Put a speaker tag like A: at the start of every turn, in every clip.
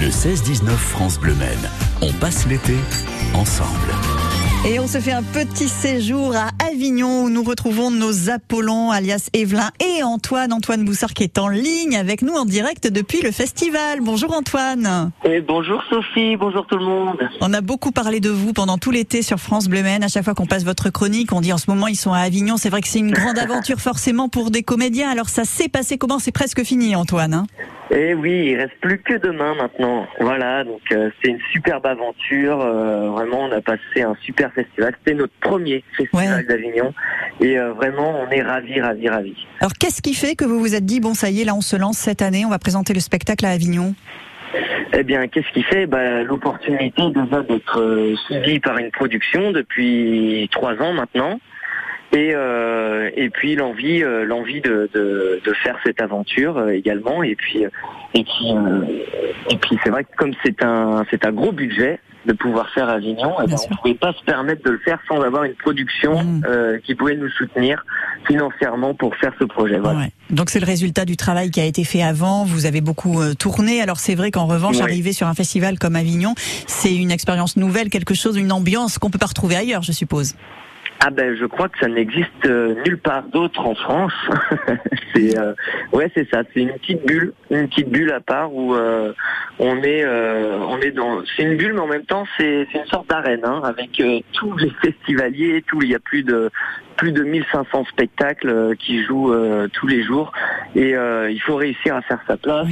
A: Le 16-19 France Bleu Maine. On passe l'été ensemble.
B: Et on se fait un petit séjour à Avignon où nous retrouvons nos Apollons, alias Evelyn et Antoine. Antoine Boussard qui est en ligne avec nous en direct depuis le festival. Bonjour Antoine.
C: Et bonjour Sophie, bonjour tout le monde.
B: On a beaucoup parlé de vous pendant tout l'été sur France Bleu Maine. À chaque fois qu'on passe votre chronique, on dit en ce moment ils sont à Avignon. C'est vrai que c'est une grande aventure forcément pour des comédiens. Alors ça s'est passé comment? C'est presque fini Antoine. Hein?
C: Et oui, il reste plus que demain maintenant. Voilà, donc euh, c'est une superbe aventure. Euh, vraiment, on a passé un super festival. C'était notre premier festival d'Avignon. Et euh, vraiment, on est ravis, ravis, ravis.
B: Alors, qu'est-ce qui fait que vous vous êtes dit, bon, ça y est, là, on se lance cette année, on va présenter le spectacle à Avignon?
C: Eh bien, qu'est-ce qui fait? Bah, L'opportunité déjà d'être suivi par une production depuis trois ans maintenant et euh, et puis l'envie euh, l'envie de, de, de, faire cette aventure euh, également et puis et puis et puis c'est vrai que comme c'est un c'est un gros budget de pouvoir faire Avignon, eh ben, on ne pouvait pas se permettre de le faire sans avoir une production mmh. qui pouvait nous soutenir financièrement pour faire ce projet. Voilà.
B: Donc c'est le résultat du travail qui a été fait avant. Vous avez beaucoup tourné. Alors c'est vrai qu'en revanche, arriver sur un festival comme Avignon, c'est une expérience nouvelle, quelque chose, une ambiance qu'on peut pas retrouver ailleurs, je suppose.
C: Ah ben je crois que ça n'existe euh, nulle part d'autre en France. c'est euh, ouais c'est ça, c'est une petite bulle, une petite bulle à part où euh, on est on est dans c'est une bulle mais en même temps c'est une sorte d'arène hein, avec tous les festivaliers, tout il y a plus de plus de 1500 spectacles qui jouent tous les jours et il faut réussir à faire sa place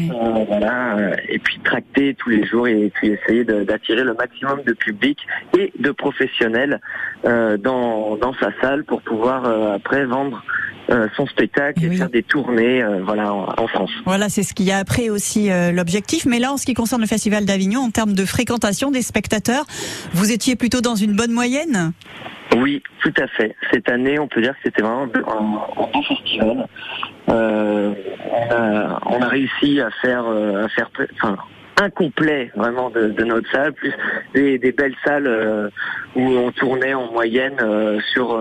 C: voilà et puis tracter tous les jours et puis essayer d'attirer le maximum de public et de professionnels dans dans, sa salle pour pouvoir euh, après vendre euh, son spectacle et, faire des tournées euh, voilà en, France.
B: Voilà, c'est ce qu'il y a après aussi l'objectif. Mais là, en ce qui concerne le Festival d'Avignon, en termes de fréquentation des spectateurs, vous étiez plutôt dans une bonne moyenne?
C: Oui, tout à fait. Cette année, on peut dire que c'était vraiment un, bon festival. on, a, on a réussi à faire, à faire, enfin, incomplet vraiment de, notre salle, plus des, belles salles euh, où on tournait en moyenne euh, sur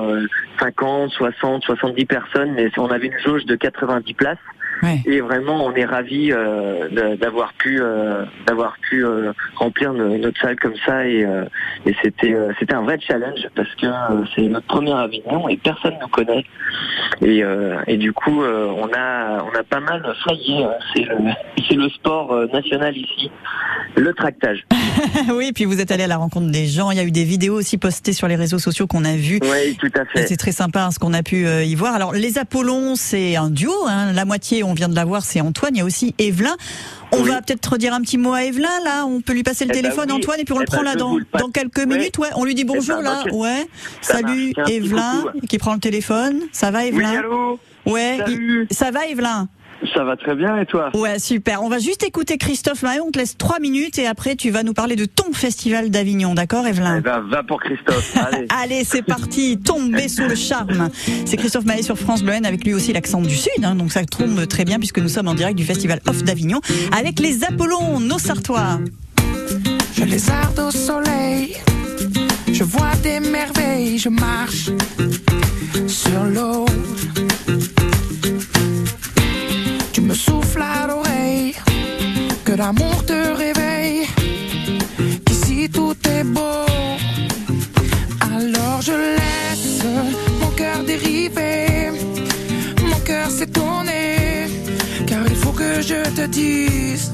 C: 50, 60, 70 personnes, mais on avait une jauge de 90 places. Et vraiment, on est ravis euh, d'avoir pu euh, d'avoir pu euh, remplir notre salle comme ça. Et, c'était un vrai challenge parce que c'est notre premier Avignon et personne ne nous connaît. Et, et du coup, on a on a pas mal flyé. Hein. C'est le c'est le sport national ici, le tractage.
B: oui, puis vous êtes allé à la rencontre des gens. Il y a eu des vidéos aussi postées sur les réseaux sociaux qu'on a vues.
C: Oui, tout à fait.
B: C'est très sympa hein, ce qu'on a pu y voir. Alors les Apollons, c'est un duo. Hein. La moitié on vient de la voir, c'est Antoine. Il y a aussi Evelyn. On va peut-être redire un petit mot à Evelyn, là. On peut lui passer le eh ben téléphone, Antoine, et puis on le eh prend ben, là dans, dans quelques minutes. Ouais, on lui dit eh bonjour, ben, là. Ouais. Salut, Evelyn, qui prend le téléphone. Ça va, Evelyn?
C: Oui, allô?
B: Ouais. Ça va, Evelyn?
C: Ça va très bien et toi
B: Ouais, super. On va juste écouter Christophe Mahon. On te laisse trois minutes et après tu vas nous parler de ton festival d'Avignon, d'accord, Evelyn
C: eh ben, va pour Christophe. Allez,
B: Allez c'est parti. Tomber sous le charme. C'est Christophe Mahé sur France Bleu avec lui aussi l'accent du Sud. Hein, donc ça tombe très bien puisque nous sommes en direct du festival Off d'Avignon avec les Apollons, nos Sartois.
D: Je les arde au soleil. Je vois des merveilles. Je marche l'amour te réveille, qu'ici tout est beau. Alors je laisse mon cœur dériver, mon cœur s'étonner, car il faut que je te dise,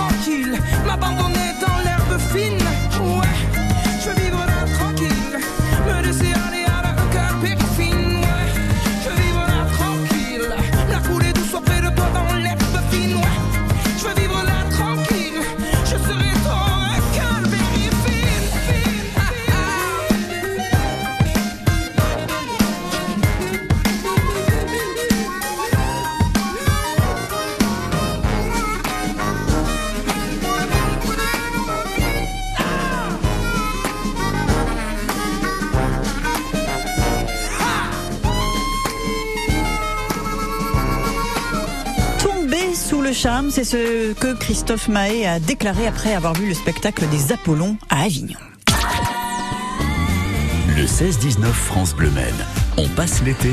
D: tranquille, m'abandonner dans l'herbe fine. Le
B: charme, c'est ce que Christophe Mahé a déclaré après avoir vu le spectacle des Apollons à Avignon.
A: Le 16-19 France Bleu On passe l'été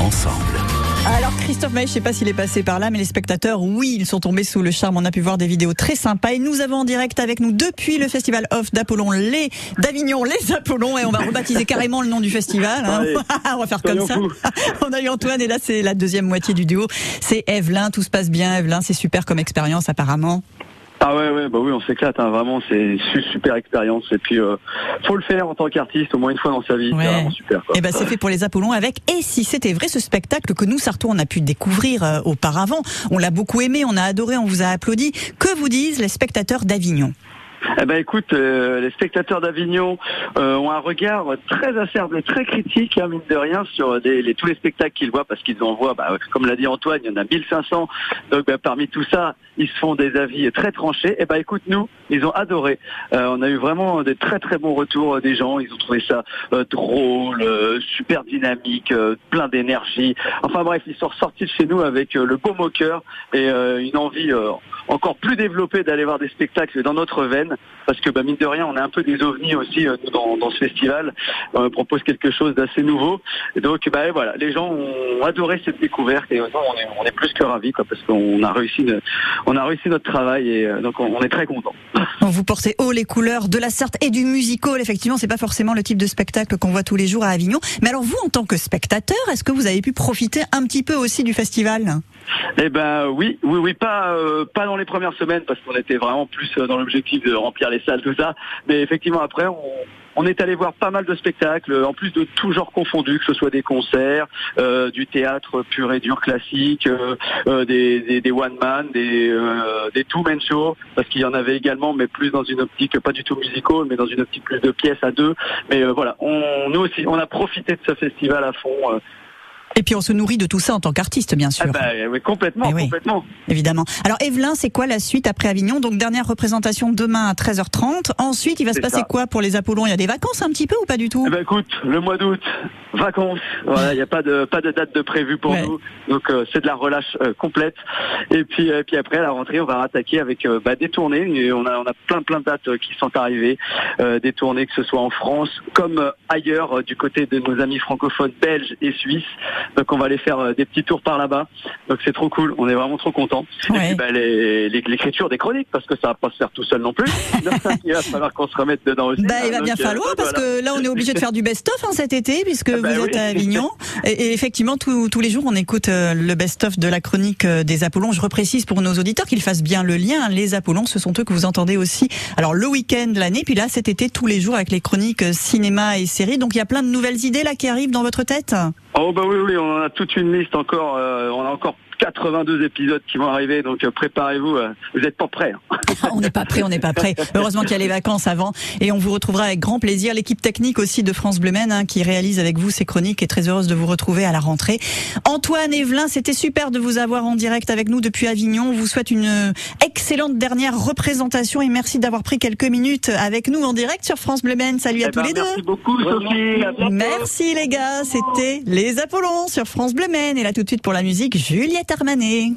A: ensemble.
B: Alors Christophe Maé, je sais pas s'il est passé par là, mais les spectateurs, oui, ils sont tombés sous le charme. On a pu voir des vidéos très sympas et nous avons en direct avec nous depuis le festival off d'Apollon, les d'Avignon, les Apollons et on va rebaptiser carrément le nom du festival. Hein. on va faire comme ça. on a eu Antoine et là c'est la deuxième moitié du duo. C'est Evelyn, tout se passe bien. Evelyn, c'est super comme expérience apparemment.
E: Ah ouais, ouais, bah oui, on s'éclate, hein, vraiment, c'est une super expérience. Et puis, euh, faut le faire en tant qu'artiste au moins une fois dans sa vie, c'est vraiment super.
B: Et eh ben, c'est fait pour les Apollons avec. Et si c'était vrai, ce spectacle que nous, Sarto, on a pu découvrir euh, auparavant, on l'a beaucoup aimé, on a adoré, on vous a applaudi. Que vous disent les spectateurs d'Avignon?
E: Eh ben écoute, euh, les spectateurs d'Avignon euh, ont un regard très acerbe et très critique, hein, mine de rien, sur les, tous les spectacles qu'ils voient, parce qu'ils en voient, bah, comme l'a dit Antoine, il y en a 1500. Donc bah, parmi tout ça, ils se font des avis très tranchés. Eh ben écoute, nous, ils ont adoré. Euh, on a eu vraiment des très très bons retours des gens. Ils ont trouvé ça drôle, super dynamique, plein d'énergie. Enfin bref, ils sont ressortis de chez nous avec le beau moqueur et une envie encore plus développée d'aller voir des spectacles dans notre veine parce que bah, mine de rien, on est un peu des ovnis aussi euh, dans, ce festival. On propose quelque chose d'assez nouveau. Et donc, bah, voilà, les gens ont adoré cette découverte et on, est, on est plus que ravis, quoi, parce qu'on a réussi, on a réussi notre travail et euh, donc on, est très content.
B: Vous portez haut les couleurs de la Sarthe et du musical. Effectivement, c'est pas forcément le type de spectacle qu'on voit tous les jours à Avignon. Mais alors, vous, en tant que spectateur, est-ce que vous avez pu profiter un petit peu aussi du festival?
E: Eh ben oui, oui, oui, pas euh, pas dans les premières semaines parce qu'on était vraiment plus euh, dans l'objectif de remplir les salles, tout ça. Mais effectivement après, on, est allé voir pas mal de spectacles, en plus de tout genre confondu, que ce soit des concerts, euh, du théâtre pur et dur classique, des, des, one man, des des two man shows, parce qu'il y en avait également, mais plus dans une optique pas du tout musicale, mais dans une optique plus de pièces à deux. Mais voilà, on, nous aussi, on a profité de ce festival à fond.
B: Et puis on se nourrit de tout ça en tant qu'artiste, bien sûr. Ah
E: bah, oui, complètement, eh complètement.
B: Évidemment. Alors Evelyn, c'est quoi la suite après Avignon? Donc dernière représentation demain à 13h30. Ensuite, il va se passer quoi pour les Apollons? Il y a des vacances un petit peu ou pas du tout?
E: Eh ben, écoute, le mois d'août, vacances. Voilà, il n'y a pas de pas de date de prévu pour nous. Donc euh, c'est de la relâche euh, complète. Et puis euh, puis après à la rentrée, on va attaquer avec bah, des tournées. on a on a plein plein de dates qui sont arrivées, des tournées que ce soit en France comme ailleurs du côté de nos amis francophones belges et suisses. Donc on va aller faire euh, des petits tours par là-bas. Donc c'est trop cool, on est vraiment trop contents. Et puis bah, l'écriture des chroniques, parce que ça va pas se faire tout seul non plus. il va falloir qu'on se remette dedans aussi.
B: Bah, il va bien euh, falloir, parce que là on est obligé de faire du best-of hein, cet été, puisque bah vous êtes à Avignon. Et, effectivement, tous les jours on écoute euh, le best-of de la chronique des Apollons. Je reprécise pour nos auditeurs qu'ils fassent bien le lien. Les Apollons, ce sont eux que vous entendez aussi. Alors le week-end, l'année, puis là cet été tous les jours avec les chroniques cinéma et séries. Donc il y a plein de nouvelles idées là qui arrivent dans votre tête?
E: Oh bah oui oui, on a toute une liste encore. Euh, on a encore 82 épisodes qui vont arriver, donc euh, préparez-vous. Euh, vous n'êtes pas prêts. Hein.
B: on n'est pas prêt, on n'est pas prêt. Heureusement qu'il y a les vacances avant, et on vous retrouvera avec grand plaisir. L'équipe technique aussi de France Bleu hein, qui réalise avec vous ces chroniques, est très heureuse de vous retrouver à la rentrée. Antoine Evelyn, c'était super de vous avoir en direct avec nous depuis Avignon. On vous souhaite une excellente dernière représentation et merci d'avoir pris quelques minutes avec nous en direct sur France Bleu Salut à eh tous ben, les
E: deux. Merci beaucoup, Sophie.
B: Merci les gars. C'était les Apollons sur France Bleu Et là tout de suite pour la musique, Juliette terminé.